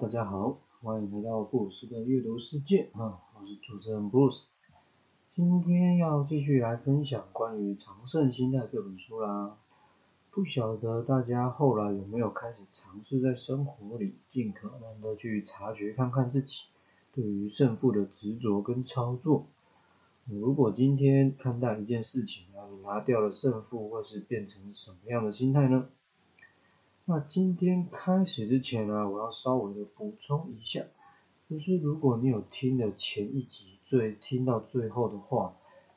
大家好，欢迎来到布鲁斯的阅读世界啊，我是主持人布鲁斯。今天要继续来分享关于《长胜心态》这本书啦。不晓得大家后来有没有开始尝试在生活里尽可能的去察觉看看自己对于胜负的执着跟操作。如果今天看待一件事情啊，你拿掉了胜负，会是变成什么样的心态呢？那今天开始之前呢，我要稍微的补充一下，就是如果你有听了前一集最听到最后的话，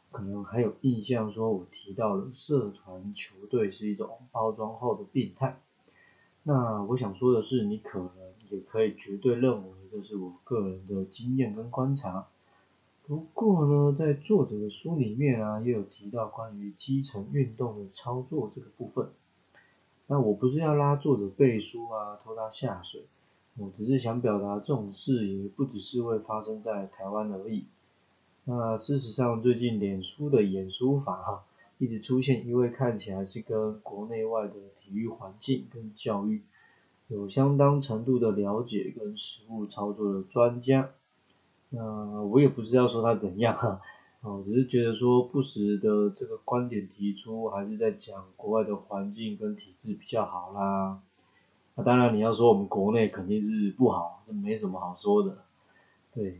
可能还有印象说我提到了社团球队是一种包装后的病态。那我想说的是，你可能也可以绝对认为这是我个人的经验跟观察。不过呢，在作者的书里面啊，也有提到关于基层运动的操作这个部分。那我不是要拉作者背书啊，拖他下水，我只是想表达这种事也不只是会发生在台湾而已。那事实上，最近脸书的演书法哈，一直出现一位看起来是跟国内外的体育环境跟教育有相当程度的了解跟实务操作的专家。那我也不是要说他怎样哈。哦，只是觉得说不时的这个观点提出，还是在讲国外的环境跟体制比较好啦。那当然你要说我们国内肯定是不好，这没什么好说的。对，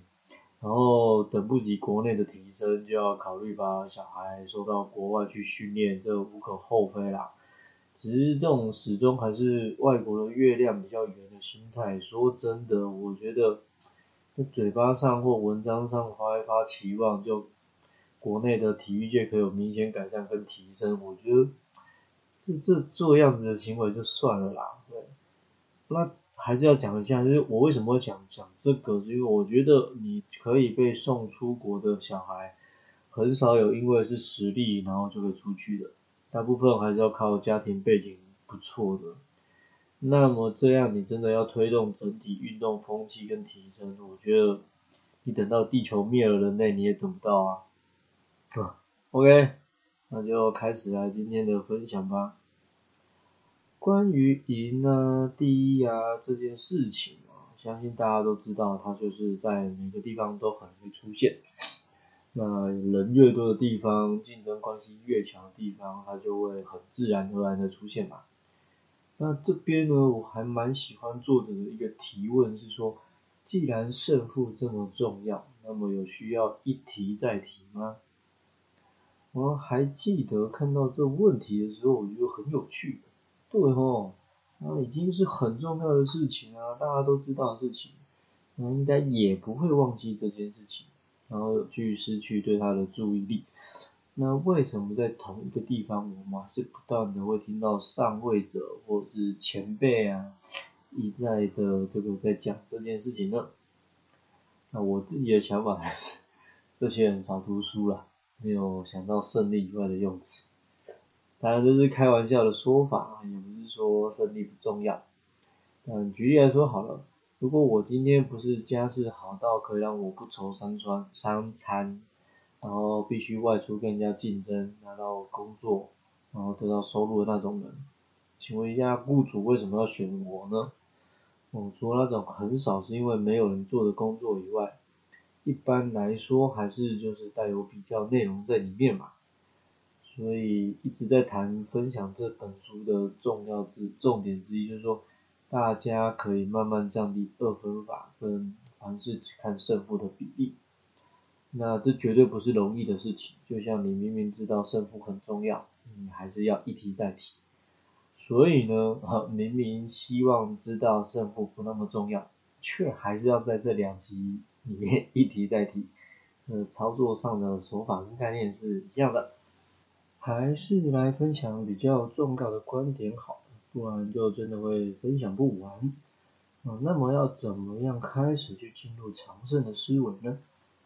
然后等不及国内的提升，就要考虑把小孩送到国外去训练，这无可厚非啦。只是这种始终还是外国的月亮比较圆的心态，说真的，我觉得在嘴巴上或文章上发一发期望就。国内的体育界可有明显改善跟提升，我觉得这这做样子的行为就算了啦，对。那还是要讲一下，就是我为什么会讲讲这个，是因为我觉得你可以被送出国的小孩，很少有因为是实力然后就会出去的，大部分还是要靠家庭背景不错的。那么这样你真的要推动整体运动风气跟提升，我觉得你等到地球灭了人类你也等不到啊。啊，OK，那就开始来今天的分享吧。关于赢啊、第一啊这件事情啊，相信大家都知道，它就是在每个地方都很会出现。那人越多的地方，竞争关系越强的地方，它就会很自然而然的出现嘛。那这边呢，我还蛮喜欢作者的一个提问是说，既然胜负这么重要，那么有需要一提再提吗？我还记得看到这问题的时候，我觉得很有趣。对吼，那已经是很重要的事情啊，大家都知道的事情，那应该也不会忘记这件事情，然后去失去对他的注意力。那为什么在同一个地方，我们还是不断的会听到上位者或是前辈啊一再的这个在讲这件事情呢？那我自己的想法还是，这些人少读书了。没有想到胜利以外的用词，当然这是开玩笑的说法，也不是说胜利不重要。嗯，举例来说好了，如果我今天不是家世好到可以让我不愁三餐三餐，然后必须外出跟人家竞争拿到工作，然后得到收入的那种人，请问一下雇主为什么要选我呢？我，除了那种很少是因为没有人做的工作以外。一般来说还是就是带有比较内容在里面嘛，所以一直在谈分享这本书的重要之重点之一，就是说大家可以慢慢降低二分法跟凡事只看胜负的比例。那这绝对不是容易的事情，就像你明明知道胜负很重要，你还是要一提再提。所以呢，明明希望知道胜负不那么重要，却还是要在这两集。里面一提再提，呃，操作上的手法跟概念是一样的，还是来分享比较重要的观点好，不然就真的会分享不完。啊，那么要怎么样开始去进入长胜的思维呢？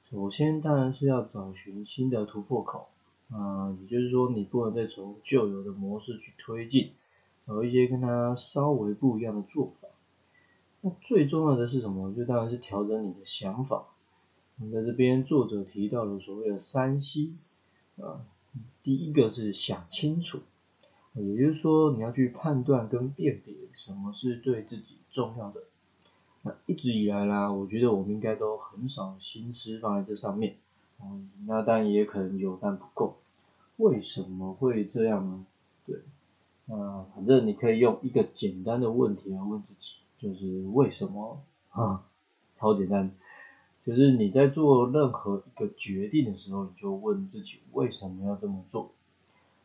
首先当然是要找寻新的突破口，啊，也就是说你不能再从旧有的模式去推进，找一些跟它稍微不一样的做法。那最重要的是什么？就当然是调整你的想法。那在这边作者提到了所谓的三 C 啊，第一个是想清楚，也就是说你要去判断跟辨别什么是对自己重要的。那一直以来啦，我觉得我们应该都很少心思放在这上面。嗯，那当然也可能有，但不够。为什么会这样呢？对，那反正你可以用一个简单的问题来问自己，就是为什么？啊，超简单，就是你在做任何一个决定的时候，你就问自己为什么要这么做。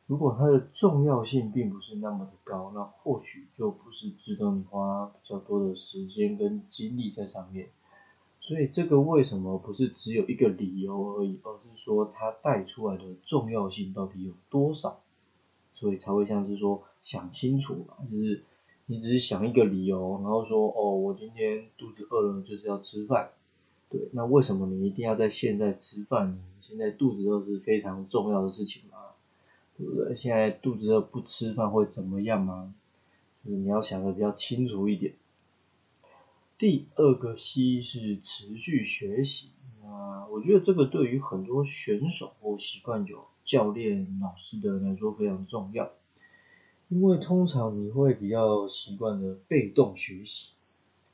如果它的重要性并不是那么的高，那或许就不是值得你花比较多的时间跟精力在上面。所以这个为什么不是只有一个理由而已，而是说它带出来的重要性到底有多少？所以才会像是说想清楚嘛，就是你只是想一个理由，然后说哦，我今天肚子饿了，就是要吃饭。对，那为什么你一定要在现在吃饭呢？现在肚子饿是非常重要的事情嘛。对不对？现在肚子饿不吃饭会怎么样吗？就是你要想的比较清楚一点。第二个 C 是持续学习。那我觉得这个对于很多选手或习惯有教练、老师的人来说非常重要。因为通常你会比较习惯的被动学习，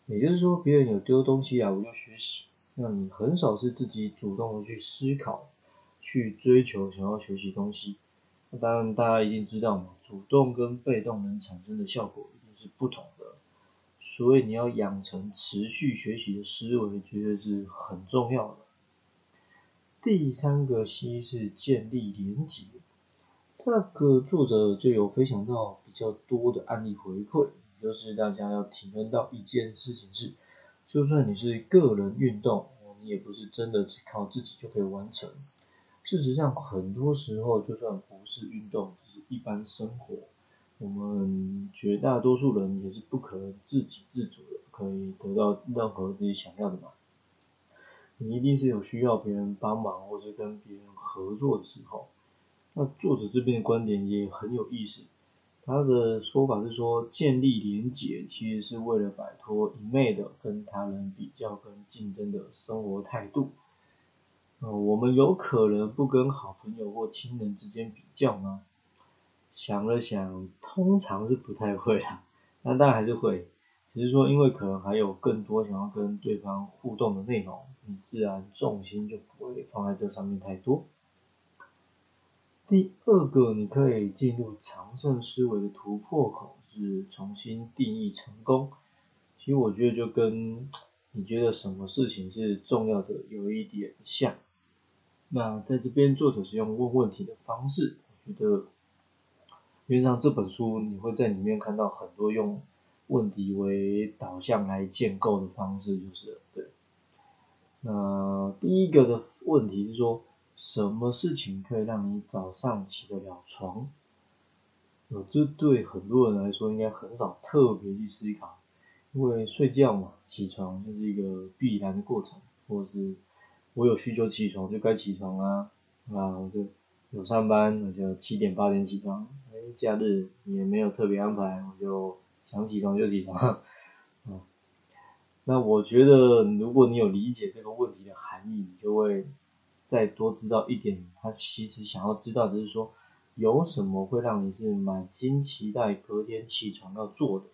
也就是说别人有丢东西啊，我就学习。那你很少是自己主动的去思考、去追求想要学习东西。那当然，大家一定知道嘛，主动跟被动能产生的效果一定是不同的，所以你要养成持续学习的思维，绝对是很重要的。第三个 C 是建立连结，这个作者就有分享到比较多的案例回馈，就是大家要体验到一件事情是，就算你是个人运动，你也不是真的只靠自己就可以完成。事实上，很多时候就算不是运动，只是一般生活，我们绝大多数人也是不可能自给自足的，可以得到任何自己想要的嘛。你一定是有需要别人帮忙，或是跟别人合作的时候。那作者这边的观点也很有意思，他的说法是说，建立连结其实是为了摆脱一昧的跟他人比较跟竞争的生活态度。嗯，我们有可能不跟好朋友或亲人之间比较吗？想了想，通常是不太会啦。那当然还是会，只是说因为可能还有更多想要跟对方互动的内容，你自然重心就不会放在这上面太多。第二个，你可以进入长胜思维的突破口是重新定义成功。其实我觉得就跟你觉得什么事情是重要的有一点像。那在这边作者是用问问题的方式，我觉得，因为上这本书你会在里面看到很多用问题为导向来建构的方式，就是对。那第一个的问题是说，什么事情可以让你早上起得了床？呃，这对很多人来说应该很少特别去思考，因为睡觉嘛，起床就是一个必然的过程，或是。我有需求起床就该起床啊，啊，我就有上班我就七点八点起床，哎，假日也没有特别安排，我就想起床就起床，啊，那我觉得如果你有理解这个问题的含义，你就会再多知道一点，他其实想要知道的是说，有什么会让你是满心期待隔天起床要做的。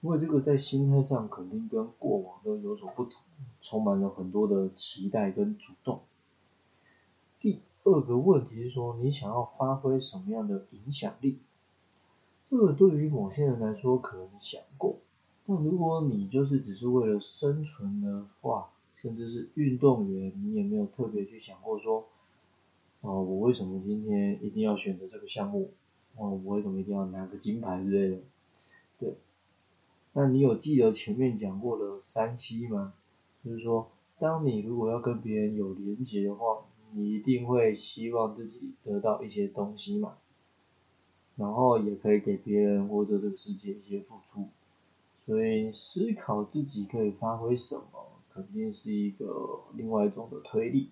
因为这个在心态上肯定跟过往都有所不同，充满了很多的期待跟主动。第二个问题是说，你想要发挥什么样的影响力？这个对于某些人来说可能想过，但如果你就是只是为了生存的话，甚至是运动员，你也没有特别去想过说，啊，我为什么今天一定要选择这个项目？哦，我为什么一定要拿个金牌之类的？对。那你有记得前面讲过的三 C 吗？就是说，当你如果要跟别人有连结的话，你一定会希望自己得到一些东西嘛，然后也可以给别人或者这个世界一些付出，所以思考自己可以发挥什么，肯定是一个另外一种的推力。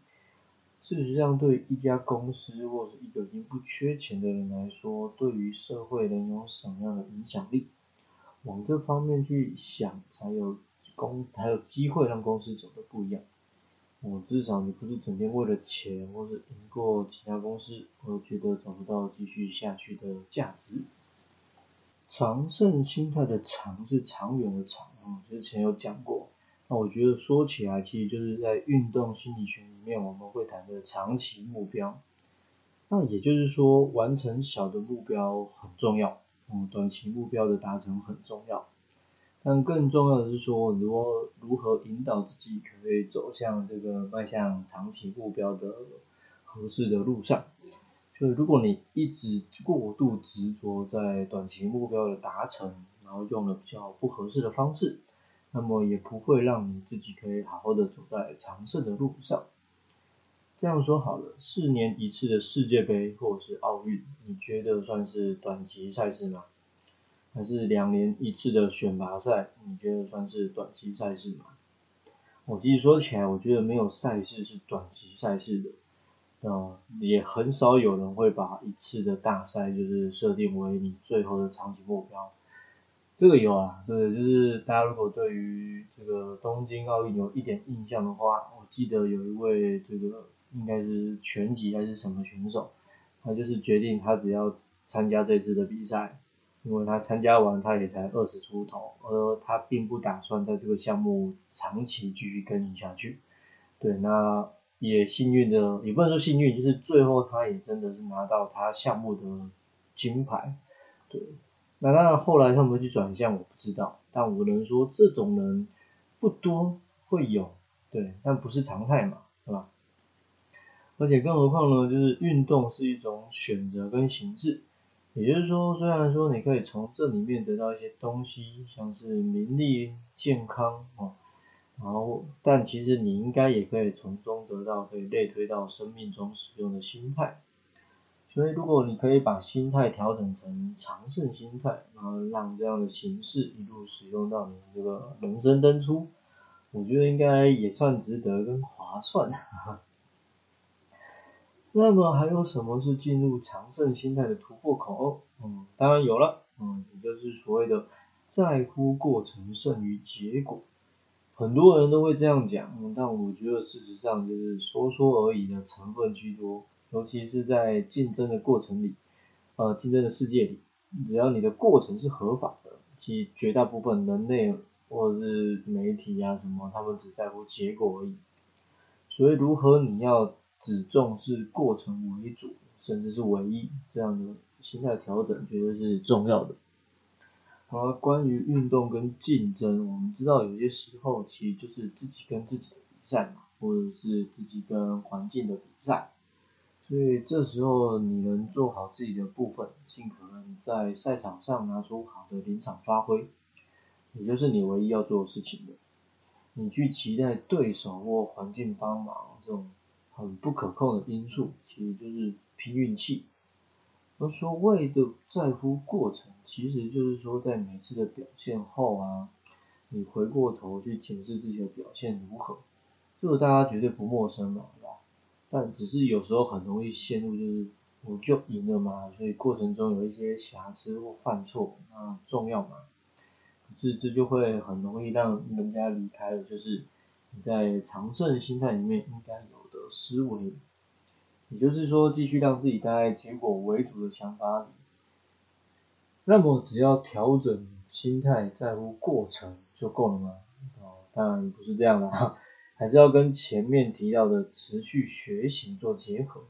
事实上，对一家公司或是一个已经不缺钱的人来说，对于社会能有什么样的影响力？往这方面去想，才有公才有机会让公司走得不一样。我至少你不是整天为了钱，或是赢过其他公司，我觉得找不到继续下去的价值。长胜心态的长是长远的长，嗯，之前有讲过。那我觉得说起来，其实就是在运动心理学里面，我们会谈的长期目标。那也就是说，完成小的目标很重要，嗯，短期目标的达成很重要。但更重要的是说，如何如何引导自己可以走向这个迈向长期目标的合适的路上。就是如果你一直过度执着在短期目标的达成，然后用了比较不合适的方式。那么也不会让你自己可以好好的走在长胜的路上。这样说好了，四年一次的世界杯或者是奥运，你觉得算是短期赛事吗？还是两年一次的选拔赛，你觉得算是短期赛事吗？我其实说起来，我觉得没有赛事是短期赛事的。呃，也很少有人会把一次的大赛就是设定为你最后的长期目标。这个有啊，对，就是大家如果对于这个东京奥运有一点印象的话，我记得有一位这个应该是拳击还是什么选手，他就是决定他只要参加这次的比赛，因为他参加完他也才二十出头，而他并不打算在这个项目长期继续耕耘下去。对，那也幸运的，也不能说幸运，就是最后他也真的是拿到他项目的金牌，对。那当然，后来他们去转向，我不知道。但我能说，这种人不多，会有，对，但不是常态嘛，对吧？而且更何况呢，就是运动是一种选择跟形式，也就是说，虽然说你可以从这里面得到一些东西，像是名利、健康啊，然后，但其实你应该也可以从中得到可以类推到生命中使用的心态。所以，如果你可以把心态调整成长胜心态，然后让这样的形式一路使用到你这个人生登出，我觉得应该也算值得跟划算。那么还有什么是进入长胜心态的突破口？嗯，当然有了，嗯，也就是所谓的在乎过程胜于结果。很多人都会这样讲，但我觉得事实上就是说说而已的成分居多。尤其是在竞争的过程里，呃，竞争的世界里，只要你的过程是合法的，其绝大部分人类或者是媒体啊什么，他们只在乎结果而已。所以，如何你要只重视过程为主，甚至是唯一这样的心态调整，绝对是重要的。而关于运动跟竞争，我们知道有些时候其实就是自己跟自己的比赛嘛，或者是自己跟环境的比赛。所以这时候你能做好自己的部分，尽可能在赛场上拿出好的临场发挥，也就是你唯一要做的事情的。你去期待对手或环境帮忙这种很不可控的因素，其实就是拼运气。而所谓的在乎过程，其实就是说在每次的表现后啊，你回过头去检视自己的表现如何，这个大家绝对不陌生嘛。但只是有时候很容易陷入，就是我就赢了嘛，所以过程中有一些瑕疵或犯错，那重要嘛？可是这就会很容易让人家离开了，就是你在常胜心态里面应该有的思维，也就是说继续让自己待在结果为主的想法里。那么只要调整心态，在乎过程就够了吗？哦，当然不是这样的哈。还是要跟前面提到的持续学习做结合，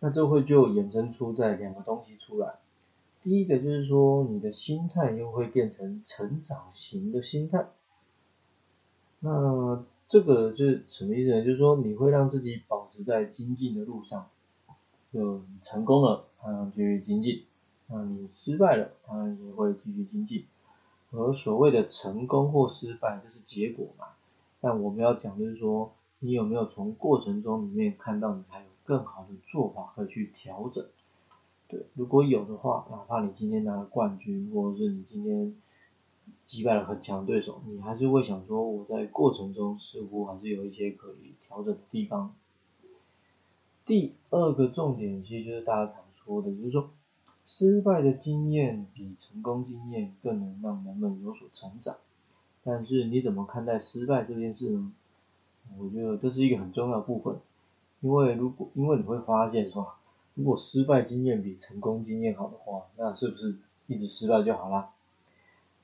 那这会就衍生出在两个东西出来。第一个就是说，你的心态又会变成成长型的心态。那这个就是什么意思呢？就是说你会让自己保持在精进的路上，就成功了，啊继续精进；那你失败了，当然也会继续精进。而所谓的成功或失败，就是结果嘛。但我们要讲就是说，你有没有从过程中里面看到你还有更好的做法可以去调整？对，如果有的话，哪怕你今天拿了冠军，或者是你今天击败了很强对手，你还是会想说，我在过程中似乎还是有一些可以调整的地方。第二个重点其实就是大家常说的，就是说，失败的经验比成功经验更能让人们有所成长。但是你怎么看待失败这件事呢？我觉得这是一个很重要的部分，因为如果因为你会发现说，如果失败经验比成功经验好的话，那是不是一直失败就好啦？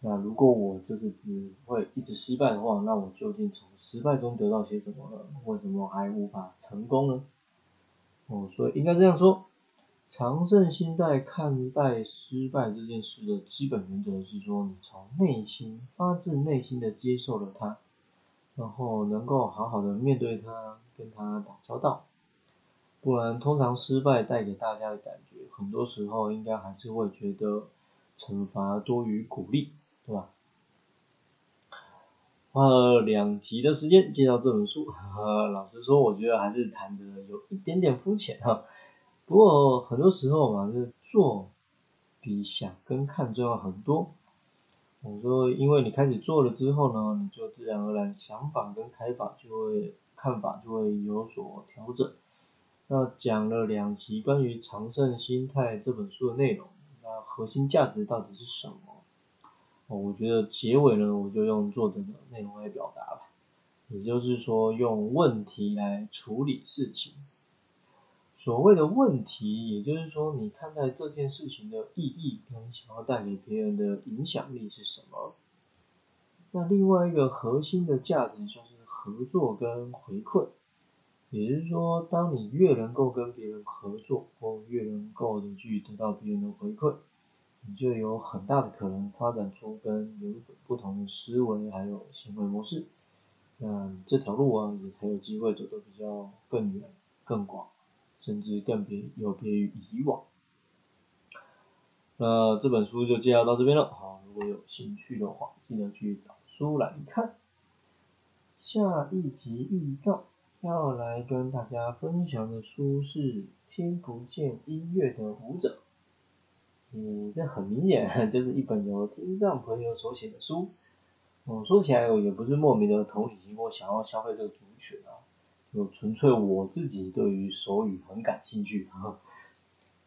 那如果我就是只会一直失败的话，那我究竟从失败中得到些什么呢？为什么还无法成功呢？哦，所以应该这样说，常胜心态看待失败这件事的基本原则是说，你从内心发自内心的接受了它，然后能够好好的面对它，跟它打交道。不然，通常失败带给大家的感觉，很多时候应该还是会觉得惩罚多于鼓励。对吧？花了两集的时间介绍这本书，老实说，我觉得还是谈的有一点点肤浅哈。不过很多时候嘛，就是做比想跟看重要很多。我说，因为你开始做了之后呢，你就自然而然想法跟开法就会看法就会有所调整。那讲了两集关于长胜心态这本书的内容，那核心价值到底是什么？我觉得结尾呢，我就用作者的内容来表达吧，也就是说用问题来处理事情。所谓的问题，也就是说你看待这件事情的意义跟想要带给别人的影响力是什么。那另外一个核心的价值就是合作跟回馈，也就是说，当你越能够跟别人合作，或越能够的去得到别人的回馈。你就有很大的可能发展出跟有不同的思维还有行为模式，那这条路啊也才有机会走得比较更远、更广，甚至更别有别于以往。那这本书就介绍到这边了，好，如果有兴趣的话，记得去找书来看。下一集预告要来跟大家分享的书是《听不见音乐的舞者》。嗯，这很明显 就是一本由听障朋友所写的书。嗯，说起来我也不是莫名的同理心或想要消费这个族群啊，就纯粹我自己对于手语很感兴趣，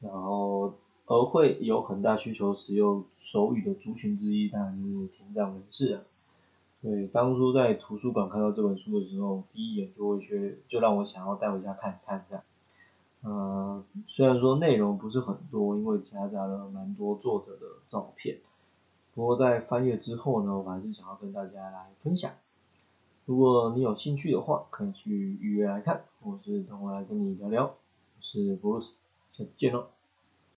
然后而会有很大需求使用手语的族群之一，当然就是听障人士啊。对，当初在图书馆看到这本书的时候，第一眼就会觉就让我想要带回家看看这样。呃，虽然说内容不是很多，因为夹杂了蛮多作者的照片，不过在翻阅之后呢，我还是想要跟大家来分享。如果你有兴趣的话，可以去预约来看，或是等我来跟你聊聊。我是 Bruce，，下次见喽。